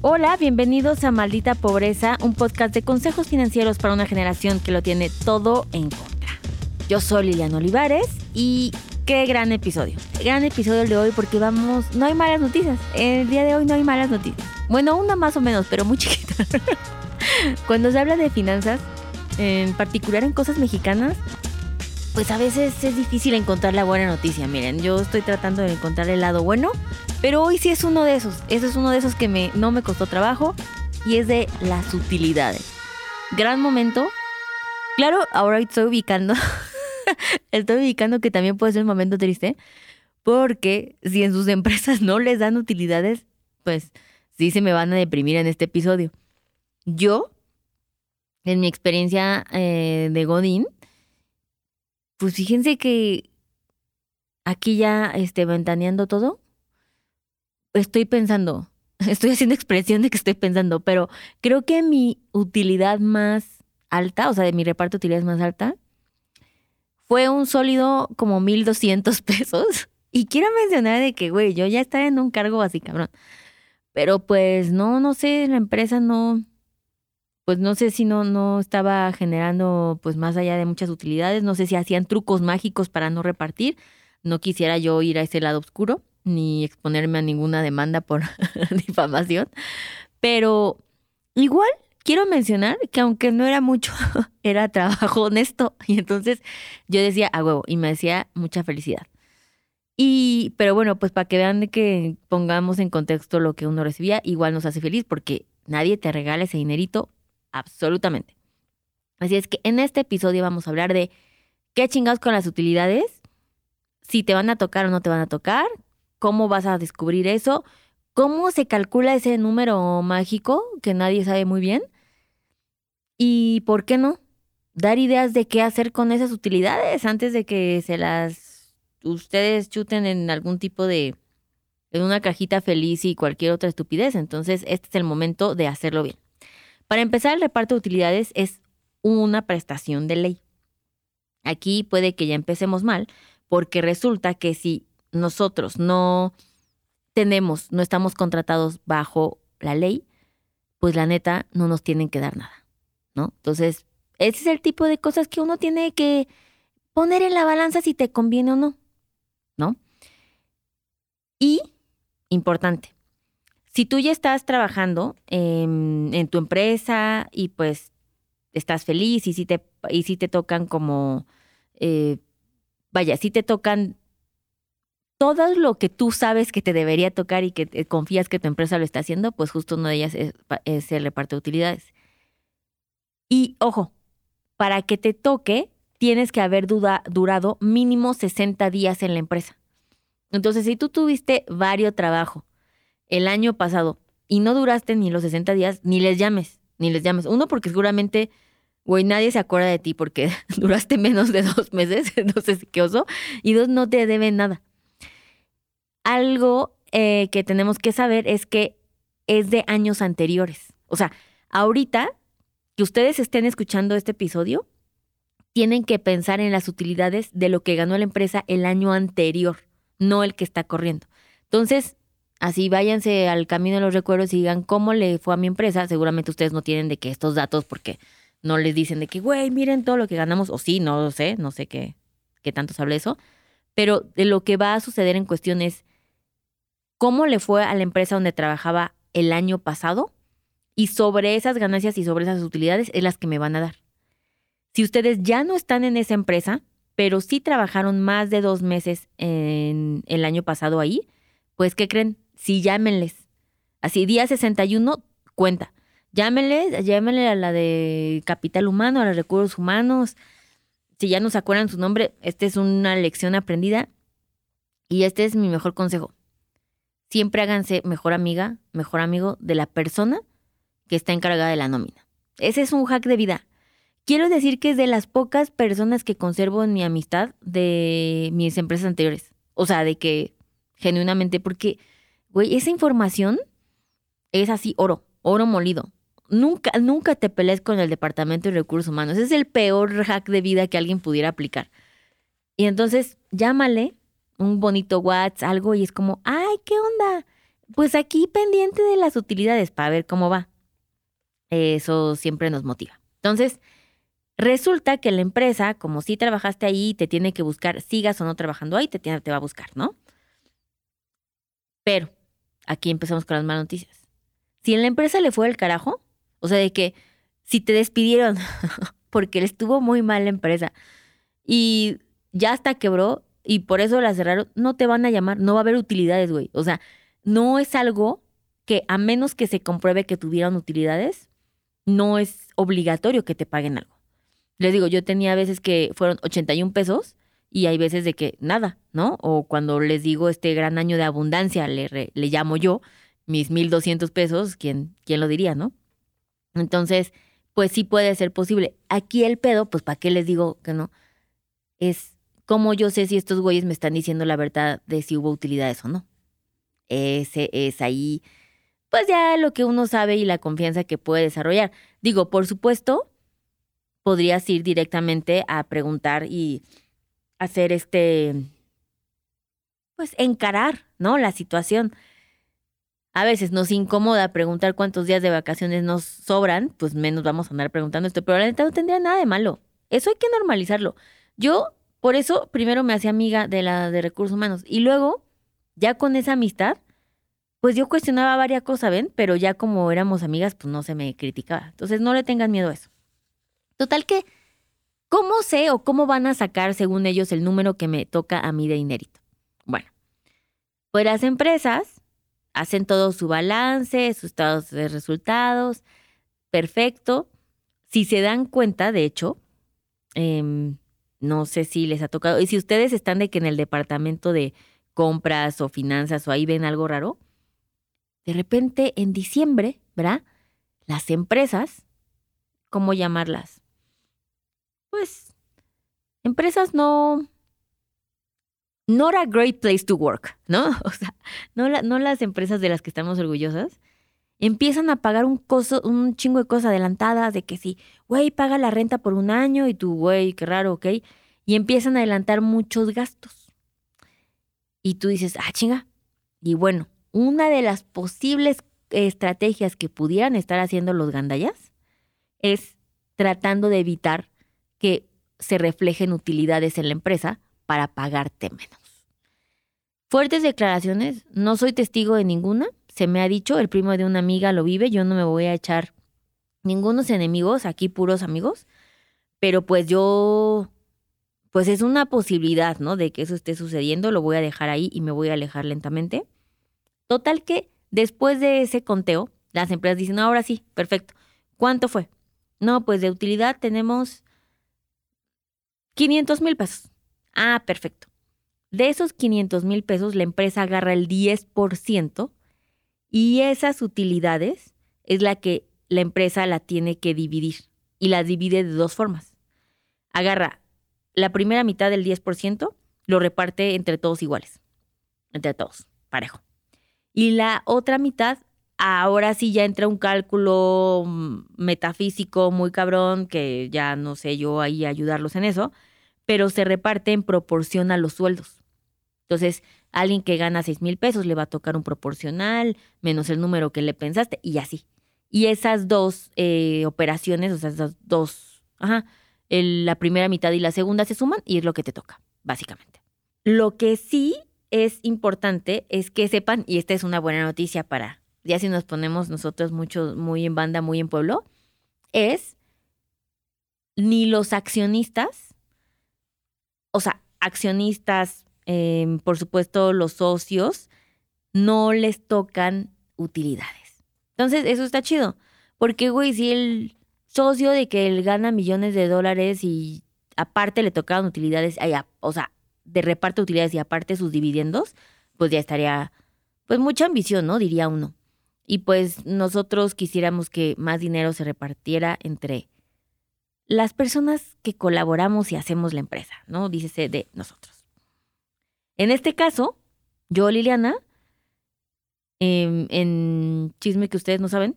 Hola, bienvenidos a Maldita Pobreza, un podcast de consejos financieros para una generación que lo tiene todo en contra. Yo soy Liliana Olivares y qué gran episodio. Gran episodio el de hoy porque vamos, no hay malas noticias. El día de hoy no hay malas noticias. Bueno, una más o menos, pero muy chiquita. Cuando se habla de finanzas, en particular en cosas mexicanas, pues a veces es difícil encontrar la buena noticia. Miren, yo estoy tratando de encontrar el lado bueno, pero hoy sí es uno de esos. Ese es uno de esos que me, no me costó trabajo y es de las utilidades. Gran momento. Claro, ahora estoy ubicando. estoy ubicando que también puede ser un momento triste. Porque si en sus empresas no les dan utilidades, pues sí se me van a deprimir en este episodio. Yo, en mi experiencia eh, de Godín, pues fíjense que aquí ya este, ventaneando todo, estoy pensando, estoy haciendo expresión de que estoy pensando, pero creo que mi utilidad más alta, o sea, de mi reparto de utilidades más alta, fue un sólido como 1200 pesos. Y quiero mencionar de que, güey, yo ya estaba en un cargo así, cabrón. Pero pues no, no sé, la empresa no, pues no sé si no, no estaba generando pues más allá de muchas utilidades, no sé si hacían trucos mágicos para no repartir, no quisiera yo ir a ese lado oscuro ni exponerme a ninguna demanda por difamación, pero igual quiero mencionar que aunque no era mucho, era trabajo honesto y entonces yo decía a huevo y me decía mucha felicidad. Y, pero bueno, pues para que vean que pongamos en contexto lo que uno recibía, igual nos hace feliz porque nadie te regala ese dinerito absolutamente. Así es que en este episodio vamos a hablar de qué chingados con las utilidades, si te van a tocar o no te van a tocar, cómo vas a descubrir eso, cómo se calcula ese número mágico que nadie sabe muy bien y por qué no dar ideas de qué hacer con esas utilidades antes de que se las ustedes chuten en algún tipo de en una cajita feliz y cualquier otra estupidez. Entonces, este es el momento de hacerlo bien. Para empezar, el reparto de utilidades es una prestación de ley. Aquí puede que ya empecemos mal, porque resulta que si nosotros no tenemos, no estamos contratados bajo la ley, pues la neta no nos tienen que dar nada, ¿no? Entonces, ese es el tipo de cosas que uno tiene que poner en la balanza si te conviene o no, ¿no? Y, importante, si tú ya estás trabajando en, tu empresa y pues estás feliz y si te, y si te tocan como, eh, vaya, si te tocan todo lo que tú sabes que te debería tocar y que confías que tu empresa lo está haciendo, pues justo una de ellas es, el reparto de utilidades. Y ojo, para que te toque, tienes que haber durado mínimo 60 días en la empresa. Entonces, si tú tuviste varios trabajos el año pasado y no duraste ni los 60 días, ni les llames, ni les llames. Uno, porque seguramente, güey, nadie se acuerda de ti porque duraste menos de dos meses, entonces qué oso. Y dos, no te deben nada. Algo eh, que tenemos que saber es que es de años anteriores. O sea, ahorita que ustedes estén escuchando este episodio, tienen que pensar en las utilidades de lo que ganó la empresa el año anterior, no el que está corriendo. Entonces, Así váyanse al camino de los recuerdos y digan cómo le fue a mi empresa. Seguramente ustedes no tienen de que estos datos porque no les dicen de que, güey, miren todo lo que ganamos. O sí, no lo sé, no sé qué, qué tanto se eso. Pero de lo que va a suceder en cuestión es cómo le fue a la empresa donde trabajaba el año pasado y sobre esas ganancias y sobre esas utilidades es las que me van a dar. Si ustedes ya no están en esa empresa, pero sí trabajaron más de dos meses en el año pasado ahí, pues ¿qué creen? sí llámenles. Así, día 61, cuenta. Llámenles, llámenle a la de capital humano, a los recursos humanos. Si ya no se acuerdan su nombre, esta es una lección aprendida. Y este es mi mejor consejo. Siempre háganse mejor amiga, mejor amigo de la persona que está encargada de la nómina. Ese es un hack de vida. Quiero decir que es de las pocas personas que conservo en mi amistad de mis empresas anteriores. O sea, de que genuinamente, porque Güey, esa información es así oro, oro molido. Nunca, nunca te pelees con el Departamento de Recursos Humanos. es el peor hack de vida que alguien pudiera aplicar. Y entonces, llámale un bonito WhatsApp, algo, y es como, ay, ¿qué onda? pues aquí pendiente de las utilidades para ver cómo va. Eso siempre nos motiva. Entonces, resulta que la empresa, como si trabajaste ahí, te tiene que buscar, sigas o no trabajando ahí, te, te va a buscar, ¿no? Pero, aquí empezamos con las malas noticias. Si en la empresa le fue el carajo, o sea, de que si te despidieron porque le estuvo muy mal la empresa y ya hasta quebró y por eso la cerraron, no te van a llamar, no va a haber utilidades, güey. O sea, no es algo que a menos que se compruebe que tuvieron utilidades, no es obligatorio que te paguen algo. Les digo, yo tenía veces que fueron 81 pesos y hay veces de que nada, ¿no? O cuando les digo este gran año de abundancia, le, le llamo yo, mis 1.200 pesos, ¿quién, ¿quién lo diría, no? Entonces, pues sí puede ser posible. Aquí el pedo, pues ¿para qué les digo que no? Es cómo yo sé si estos güeyes me están diciendo la verdad de si hubo utilidades o no. Ese es ahí, pues ya lo que uno sabe y la confianza que puede desarrollar. Digo, por supuesto, podrías ir directamente a preguntar y hacer este, pues encarar, ¿no? La situación a veces nos incomoda preguntar cuántos días de vacaciones nos sobran, pues menos vamos a andar preguntando esto, pero la neta no tendría nada de malo. Eso hay que normalizarlo. Yo, por eso, primero me hacía amiga de la de recursos humanos y luego, ya con esa amistad, pues yo cuestionaba varias cosas, ¿ven? Pero ya como éramos amigas, pues no se me criticaba. Entonces no le tengan miedo a eso. Total que, ¿cómo sé o cómo van a sacar, según ellos, el número que me toca a mí de inérito? Bueno, pues las empresas hacen todo su balance, sus estados de resultados, perfecto. Si se dan cuenta, de hecho, em, no sé si les ha tocado, y si ustedes están de que en el departamento de compras o finanzas o ahí ven algo raro, de repente en diciembre, ¿verdad? Las empresas, ¿cómo llamarlas? Pues empresas no not a great place to work, ¿no? O sea, no, no las empresas de las que estamos orgullosas empiezan a pagar un, coso, un chingo de cosas adelantadas, de que sí, güey, paga la renta por un año y tú, güey, qué raro, ok. Y empiezan a adelantar muchos gastos. Y tú dices, ah, chinga. Y bueno, una de las posibles estrategias que pudieran estar haciendo los gandayas es tratando de evitar que se reflejen utilidades en la empresa para pagarte menos. Fuertes declaraciones, no soy testigo de ninguna, se me ha dicho, el primo de una amiga lo vive, yo no me voy a echar ningunos enemigos, aquí puros amigos, pero pues yo, pues es una posibilidad, ¿no? De que eso esté sucediendo, lo voy a dejar ahí y me voy a alejar lentamente. Total que después de ese conteo, las empresas dicen, ahora sí, perfecto. ¿Cuánto fue? No, pues de utilidad tenemos 500 mil pesos. Ah, perfecto. De esos 500 mil pesos, la empresa agarra el 10% y esas utilidades es la que la empresa la tiene que dividir y la divide de dos formas. Agarra la primera mitad del 10%, lo reparte entre todos iguales, entre todos, parejo. Y la otra mitad, ahora sí ya entra un cálculo mm, metafísico muy cabrón, que ya no sé yo ahí ayudarlos en eso, pero se reparte en proporción a los sueldos. Entonces, alguien que gana 6 mil pesos le va a tocar un proporcional, menos el número que le pensaste, y así. Y esas dos eh, operaciones, o sea, esas dos, ajá, la primera mitad y la segunda se suman y es lo que te toca, básicamente. Lo que sí es importante es que sepan, y esta es una buena noticia para, ya si nos ponemos nosotros mucho, muy en banda, muy en pueblo, es ni los accionistas o sea, accionistas, em, por supuesto los socios, no les tocan utilidades. Entonces, eso está chido. Porque, güey, si el socio de que él gana millones de dólares y aparte le tocaban utilidades, o sea, de reparto de utilidades y aparte sus dividendos, pues ya estaría, pues mucha ambición, ¿no? Diría uno. Y pues nosotros quisiéramos que más dinero se repartiera entre las personas que colaboramos y hacemos la empresa, ¿no? Dícese de nosotros. En este caso, yo, Liliana, em, en chisme que ustedes no saben,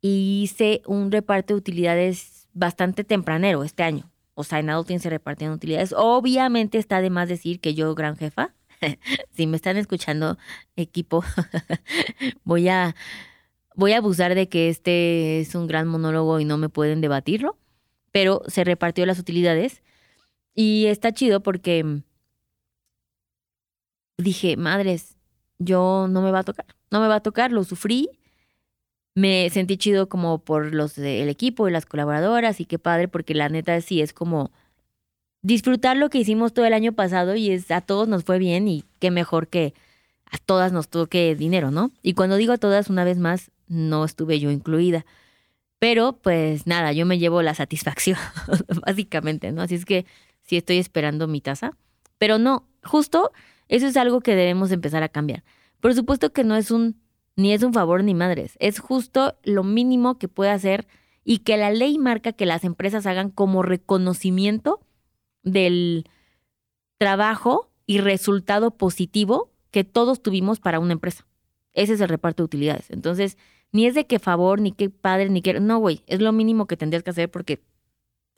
hice un reparto de utilidades bastante tempranero este año. O sea, en Adulting se repartían utilidades. Obviamente está de más decir que yo, gran jefa, si me están escuchando, equipo, voy a voy a abusar de que este es un gran monólogo y no me pueden debatirlo, pero se repartió las utilidades y está chido porque dije, madres, yo no me va a tocar, no me va a tocar, lo sufrí. Me sentí chido como por los del equipo y las colaboradoras y qué padre porque la neta sí es como disfrutar lo que hicimos todo el año pasado y es a todos nos fue bien y qué mejor que a todas nos toque dinero, ¿no? Y cuando digo a todas, una vez más, no estuve yo incluida. Pero pues nada, yo me llevo la satisfacción, básicamente, ¿no? Así es que sí estoy esperando mi taza. Pero no, justo eso es algo que debemos empezar a cambiar. Por supuesto que no es un, ni es un favor ni madres, es justo lo mínimo que puede hacer y que la ley marca que las empresas hagan como reconocimiento del trabajo y resultado positivo que todos tuvimos para una empresa. Ese es el reparto de utilidades. Entonces, ni es de qué favor, ni qué padre, ni qué... No, güey, es lo mínimo que tendrías que hacer porque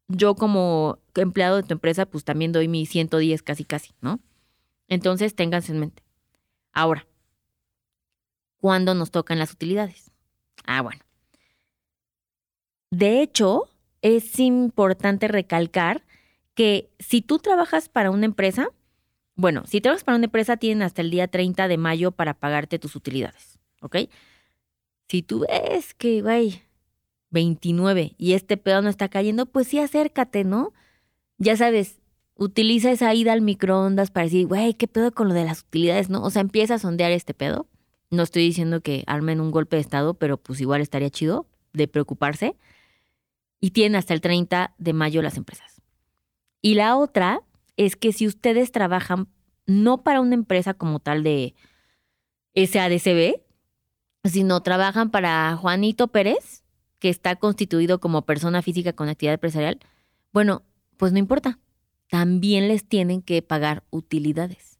yo como empleado de tu empresa, pues también doy mi 110 casi casi, ¿no? Entonces, ténganse en mente. Ahora, ¿cuándo nos tocan las utilidades? Ah, bueno. De hecho, es importante recalcar que si tú trabajas para una empresa, bueno, si trabajas para una empresa, tienen hasta el día 30 de mayo para pagarte tus utilidades, ¿ok? Si tú ves que, güey, 29 y este pedo no está cayendo, pues sí acércate, ¿no? Ya sabes, utiliza esa ida al microondas para decir, güey, ¿qué pedo con lo de las utilidades, no? O sea, empieza a sondear este pedo. No estoy diciendo que armen un golpe de estado, pero pues igual estaría chido de preocuparse. Y tienen hasta el 30 de mayo las empresas. Y la otra es que si ustedes trabajan no para una empresa como tal de SADCB, sino trabajan para Juanito Pérez, que está constituido como persona física con actividad empresarial, bueno, pues no importa, también les tienen que pagar utilidades.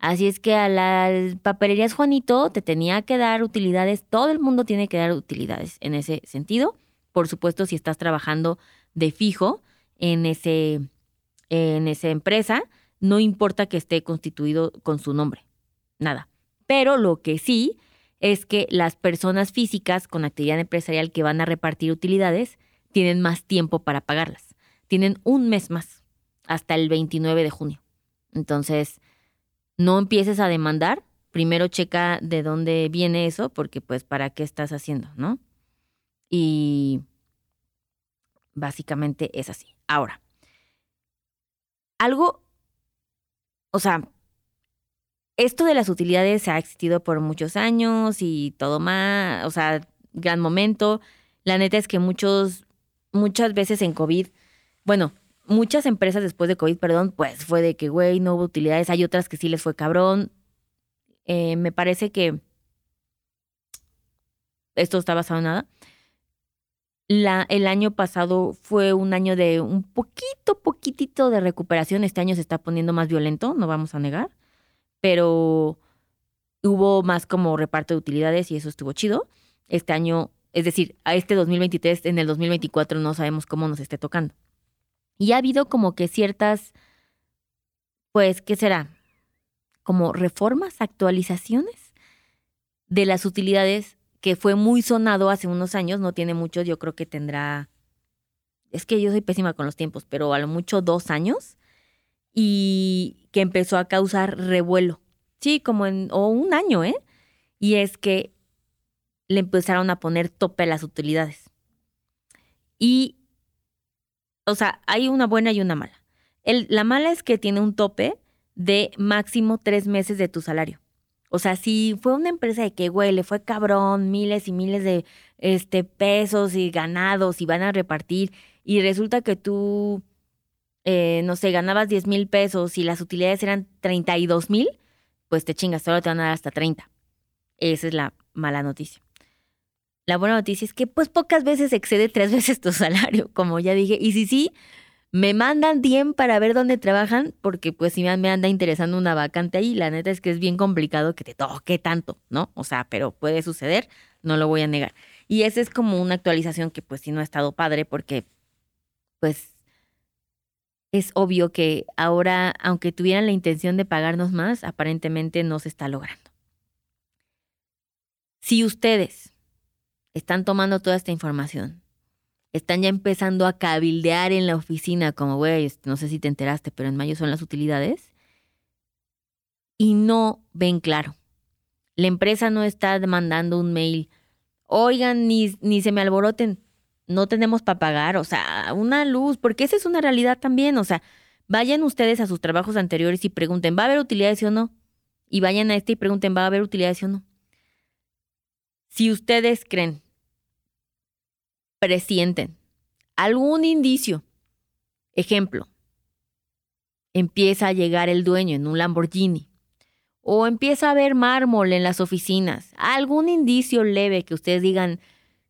Así es que a las papelerías Juanito te tenía que dar utilidades, todo el mundo tiene que dar utilidades en ese sentido. Por supuesto, si estás trabajando de fijo en ese en esa empresa, no importa que esté constituido con su nombre, nada. Pero lo que sí es que las personas físicas con actividad empresarial que van a repartir utilidades tienen más tiempo para pagarlas. Tienen un mes más, hasta el 29 de junio. Entonces, no empieces a demandar. Primero checa de dónde viene eso, porque pues para qué estás haciendo, ¿no? Y básicamente es así. Ahora, algo, o sea, esto de las utilidades ha existido por muchos años y todo más, o sea, gran momento. La neta es que muchos, muchas veces en COVID, bueno, muchas empresas después de COVID, perdón, pues fue de que, güey, no hubo utilidades. Hay otras que sí les fue cabrón. Eh, me parece que esto está basado en nada el año pasado fue un año de un poquito, poquitito de recuperación. Este año se está poniendo más violento, no vamos a negar, pero hubo más como reparto de utilidades y eso estuvo chido. Este año, es decir, a este 2023, en el 2024 no sabemos cómo nos esté tocando. Y ha habido como que ciertas, pues, ¿qué será? Como reformas, actualizaciones de las utilidades que fue muy sonado hace unos años, no tiene mucho, yo creo que tendrá, es que yo soy pésima con los tiempos, pero a lo mucho dos años, y que empezó a causar revuelo, sí, como en, o un año, ¿eh? Y es que le empezaron a poner tope a las utilidades. Y, o sea, hay una buena y una mala. El, la mala es que tiene un tope de máximo tres meses de tu salario. O sea, si fue una empresa de que, güey, le fue cabrón, miles y miles de este, pesos y ganados y van a repartir, y resulta que tú, eh, no sé, ganabas 10 mil pesos y las utilidades eran 32 mil, pues te chingas, solo te van a dar hasta 30. Esa es la mala noticia. La buena noticia es que pues pocas veces excede tres veces tu salario, como ya dije, y si sí, me mandan bien para ver dónde trabajan, porque pues si me anda interesando una vacante ahí, la neta es que es bien complicado que te toque tanto, ¿no? O sea, pero puede suceder, no lo voy a negar. Y esa es como una actualización que pues sí no ha estado padre porque pues es obvio que ahora, aunque tuvieran la intención de pagarnos más, aparentemente no se está logrando. Si ustedes están tomando toda esta información, están ya empezando a cabildear en la oficina, como, güey, no sé si te enteraste, pero en mayo son las utilidades, y no ven claro. La empresa no está mandando un mail, oigan, ni, ni se me alboroten, no tenemos para pagar, o sea, una luz, porque esa es una realidad también, o sea, vayan ustedes a sus trabajos anteriores y pregunten, ¿va a haber utilidades o no? Y vayan a este y pregunten, ¿va a haber utilidades o no? Si ustedes creen, presienten. Algún indicio, ejemplo, empieza a llegar el dueño en un Lamborghini o empieza a haber mármol en las oficinas, algún indicio leve que ustedes digan,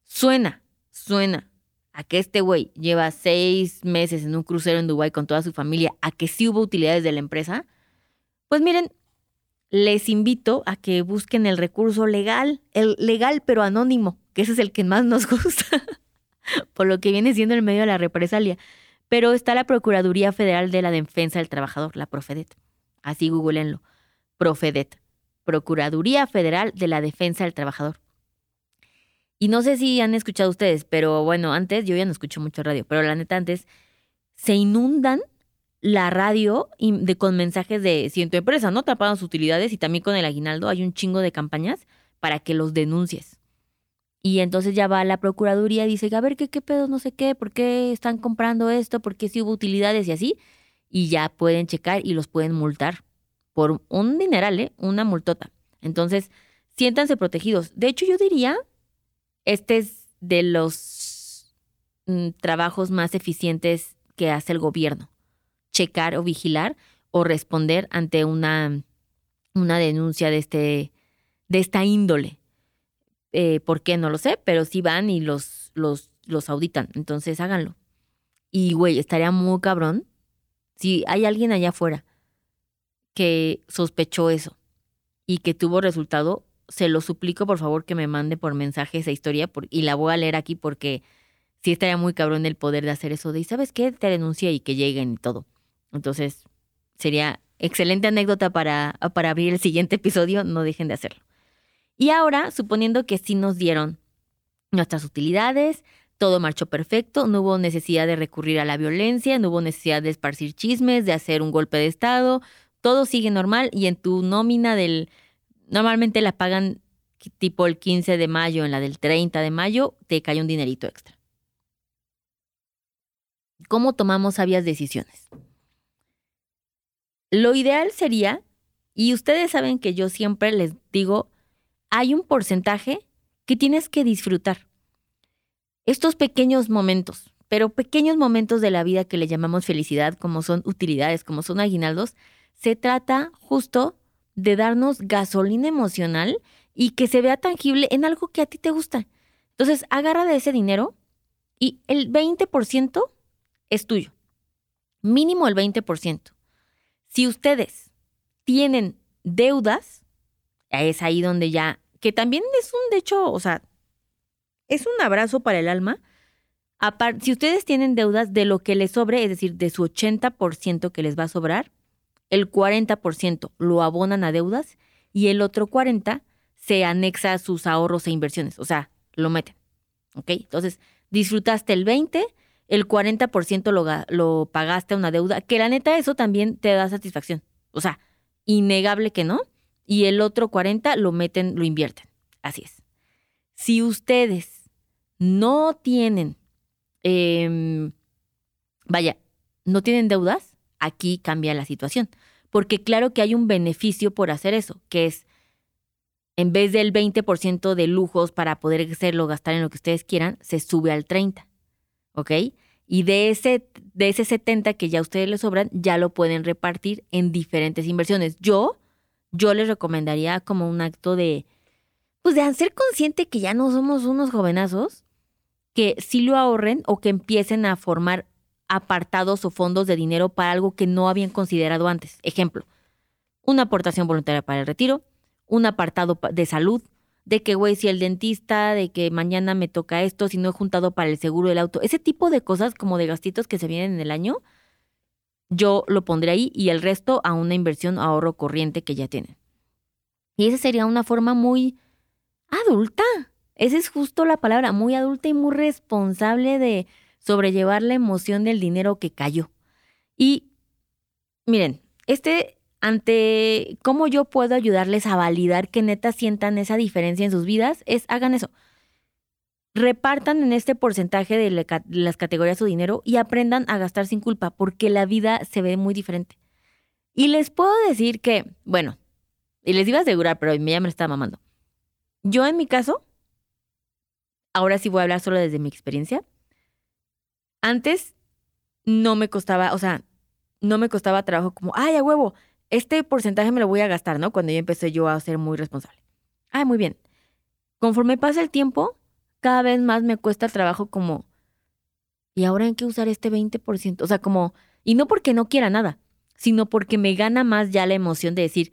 suena, suena a que este güey lleva seis meses en un crucero en Dubái con toda su familia, a que sí hubo utilidades de la empresa, pues miren, les invito a que busquen el recurso legal, el legal pero anónimo, que ese es el que más nos gusta, por lo que viene siendo el medio de la represalia. Pero está la Procuraduría Federal de la Defensa del Trabajador, la Profedet. Así googleenlo. Profedet. Procuraduría Federal de la Defensa del Trabajador. Y no sé si han escuchado ustedes, pero bueno, antes yo ya no escucho mucho radio, pero la neta antes se inundan la radio de, con mensajes de si en tu empresa no te pagan sus utilidades y también con el aguinaldo hay un chingo de campañas para que los denuncies. Y entonces ya va la procuraduría y dice, a ver, ¿qué, qué pedo? No sé qué, ¿por qué están comprando esto? ¿Por qué si hubo utilidades y así? Y ya pueden checar y los pueden multar por un dineral, ¿eh? Una multota. Entonces, siéntanse protegidos. De hecho, yo diría este es de los mm, trabajos más eficientes que hace el gobierno. Checar o vigilar o responder ante una, una denuncia de, este, de esta índole. Eh, ¿Por qué? No lo sé, pero sí van y los, los, los auditan. Entonces háganlo. Y, güey, estaría muy cabrón si hay alguien allá afuera que sospechó eso y que tuvo resultado, se lo suplico por favor que me mande por mensaje esa historia y la voy a leer aquí porque sí estaría muy cabrón el poder de hacer eso de, ¿sabes qué? Te denuncia y que lleguen y todo. Entonces, sería excelente anécdota para, para abrir el siguiente episodio, no dejen de hacerlo. Y ahora, suponiendo que sí nos dieron nuestras utilidades, todo marchó perfecto, no hubo necesidad de recurrir a la violencia, no hubo necesidad de esparcir chismes, de hacer un golpe de Estado, todo sigue normal y en tu nómina del Normalmente la pagan tipo el 15 de mayo, en la del 30 de mayo, te cae un dinerito extra. ¿Cómo tomamos sabias decisiones? Lo ideal sería, y ustedes saben que yo siempre les digo, hay un porcentaje que tienes que disfrutar. Estos pequeños momentos, pero pequeños momentos de la vida que le llamamos felicidad, como son utilidades, como son aguinaldos, se trata justo de darnos gasolina emocional y que se vea tangible en algo que a ti te gusta. Entonces, agarra de ese dinero y el 20% es tuyo. Mínimo el 20%. Si ustedes tienen deudas, es ahí donde ya, que también es un, de hecho, o sea, es un abrazo para el alma. si ustedes tienen deudas de lo que les sobre, es decir, de su 80% que les va a sobrar, el 40% lo abonan a deudas y el otro 40% se anexa a sus ahorros e inversiones, o sea, lo meten. ¿Ok? Entonces, disfrutaste el 20%, el 40% lo, lo pagaste a una deuda, que la neta eso también te da satisfacción. O sea, innegable que no. Y el otro 40% lo meten, lo invierten. Así es. Si ustedes no tienen, em, vaya, no tienen deudas, aquí cambia la situación. Porque claro que hay un beneficio por hacer eso, que es en vez del 20% de lujos para poder hacerlo, gastar en lo que ustedes quieran, se sube al 30%. ¿Ok? Y de ese, de ese 70 que ya a ustedes les sobran, ya lo pueden repartir en diferentes inversiones. Yo, yo les recomendaría como un acto de, pues de ser consciente que ya no somos unos jovenazos, que sí lo ahorren o que empiecen a formar apartados o fondos de dinero para algo que no habían considerado antes. Ejemplo, una aportación voluntaria para el retiro, un apartado de salud, de que, güey, si el dentista, de que mañana me toca esto, si no he juntado para el seguro del auto, ese tipo de cosas como de gastitos que se vienen en el año, yo lo pondré ahí y el resto a una inversión ahorro corriente que ya tienen. Y esa sería una forma muy adulta. Esa es justo la palabra, muy adulta y muy responsable de sobrellevar la emoción del dinero que cayó. Y miren, este ante cómo yo puedo ayudarles a validar que neta sientan esa diferencia en sus vidas, es hagan eso. Repartan en este porcentaje de las categorías su dinero y aprendan a gastar sin culpa, porque la vida se ve muy diferente. Y les puedo decir que, bueno, y les iba a asegurar, pero ya me está mamando. Yo en mi caso, ahora sí voy a hablar solo desde mi experiencia. Antes no me costaba, o sea, no me costaba trabajo como, ay, a huevo, este porcentaje me lo voy a gastar, ¿no? Cuando yo empecé yo a ser muy responsable. Ay, muy bien. Conforme pasa el tiempo, cada vez más me cuesta el trabajo como, ¿y ahora en qué usar este 20%? O sea, como, y no porque no quiera nada, sino porque me gana más ya la emoción de decir,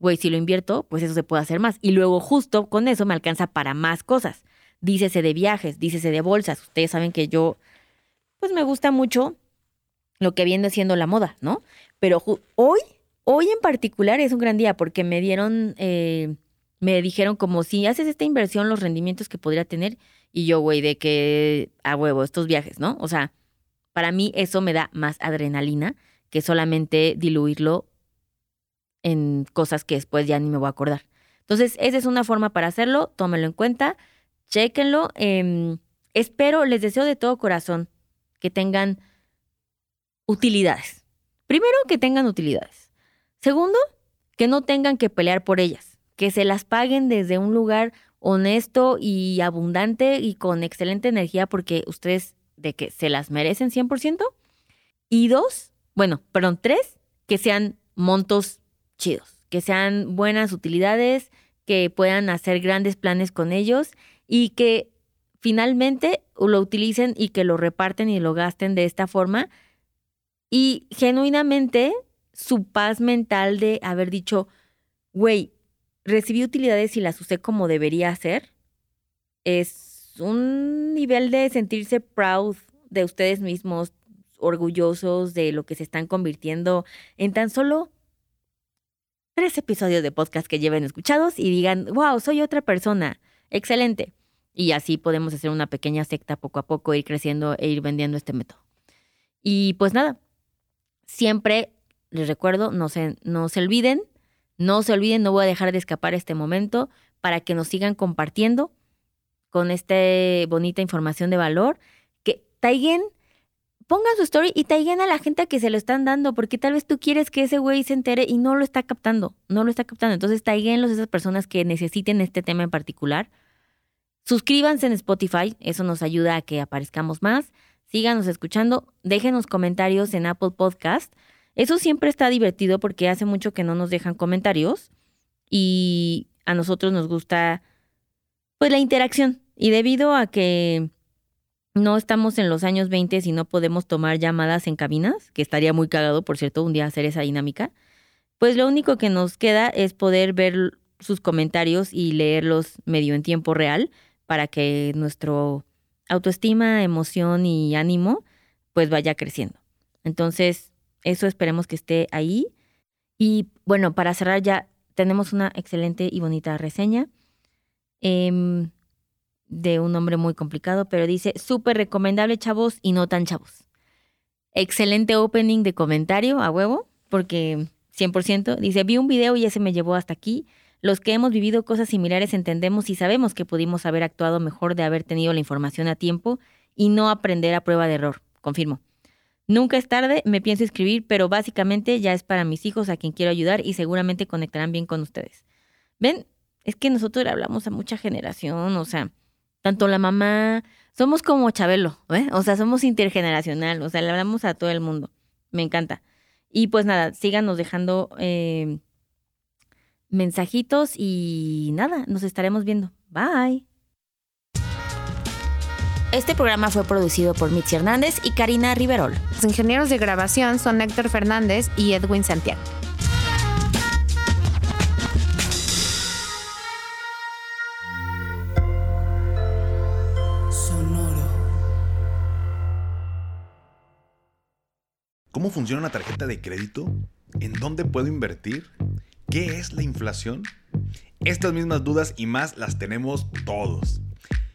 güey, si lo invierto, pues eso se puede hacer más. Y luego justo con eso me alcanza para más cosas. Dícese de viajes, dícese de bolsas. Ustedes saben que yo, pues me gusta mucho lo que viene siendo la moda, ¿no? Pero hoy Hoy en particular es un gran día porque me dieron, eh, me dijeron como si haces esta inversión, los rendimientos que podría tener. Y yo, güey, de que a huevo, estos viajes, ¿no? O sea, para mí eso me da más adrenalina que solamente diluirlo en cosas que después ya ni me voy a acordar. Entonces, esa es una forma para hacerlo, tómenlo en cuenta, chéquenlo. Em, espero, les deseo de todo corazón que tengan utilidades. Primero, que tengan utilidades. Segundo, que no tengan que pelear por ellas, que se las paguen desde un lugar honesto y abundante y con excelente energía porque ustedes de que se las merecen 100%. Y dos, bueno, perdón, tres, que sean montos chidos, que sean buenas utilidades, que puedan hacer grandes planes con ellos y que finalmente lo utilicen y que lo reparten y lo gasten de esta forma. Y genuinamente su paz mental de haber dicho, güey, recibí utilidades y las usé como debería ser, es un nivel de sentirse proud de ustedes mismos, orgullosos de lo que se están convirtiendo en tan solo tres episodios de podcast que lleven escuchados y digan, wow, soy otra persona, excelente. Y así podemos hacer una pequeña secta poco a poco, ir creciendo e ir vendiendo este método. Y pues nada, siempre les recuerdo, no se, no se olviden, no se olviden, no voy a dejar de escapar este momento para que nos sigan compartiendo con esta bonita información de valor. Que taiguen, pongan su story y taiguen a la gente a que se lo están dando, porque tal vez tú quieres que ese güey se entere y no lo está captando, no lo está captando. Entonces taiguenlos esas personas que necesiten este tema en particular. Suscríbanse en Spotify, eso nos ayuda a que aparezcamos más. Síganos escuchando, déjenos comentarios en Apple Podcast. Eso siempre está divertido porque hace mucho que no nos dejan comentarios y a nosotros nos gusta pues la interacción. Y debido a que no estamos en los años 20 y no podemos tomar llamadas en cabinas, que estaría muy cagado, por cierto, un día hacer esa dinámica, pues lo único que nos queda es poder ver sus comentarios y leerlos medio en tiempo real para que nuestro autoestima, emoción y ánimo pues vaya creciendo. Entonces, eso esperemos que esté ahí. Y bueno, para cerrar ya tenemos una excelente y bonita reseña em, de un nombre muy complicado, pero dice súper recomendable chavos y no tan chavos. Excelente opening de comentario a huevo, porque 100% dice, vi un video y ese me llevó hasta aquí. Los que hemos vivido cosas similares entendemos y sabemos que pudimos haber actuado mejor de haber tenido la información a tiempo y no aprender a prueba de error. Confirmo. Nunca es tarde, me pienso escribir, pero básicamente ya es para mis hijos a quien quiero ayudar y seguramente conectarán bien con ustedes. ¿Ven? Es que nosotros le hablamos a mucha generación, o sea, tanto la mamá, somos como Chabelo, ¿eh? O sea, somos intergeneracional, o sea, le hablamos a todo el mundo. Me encanta. Y pues nada, síganos dejando eh, mensajitos y nada, nos estaremos viendo. Bye. Este programa fue producido por Mitzi Hernández y Karina Riverol. Los ingenieros de grabación son Héctor Fernández y Edwin Santiago. ¿Cómo funciona una tarjeta de crédito? ¿En dónde puedo invertir? ¿Qué es la inflación? Estas mismas dudas y más las tenemos todos.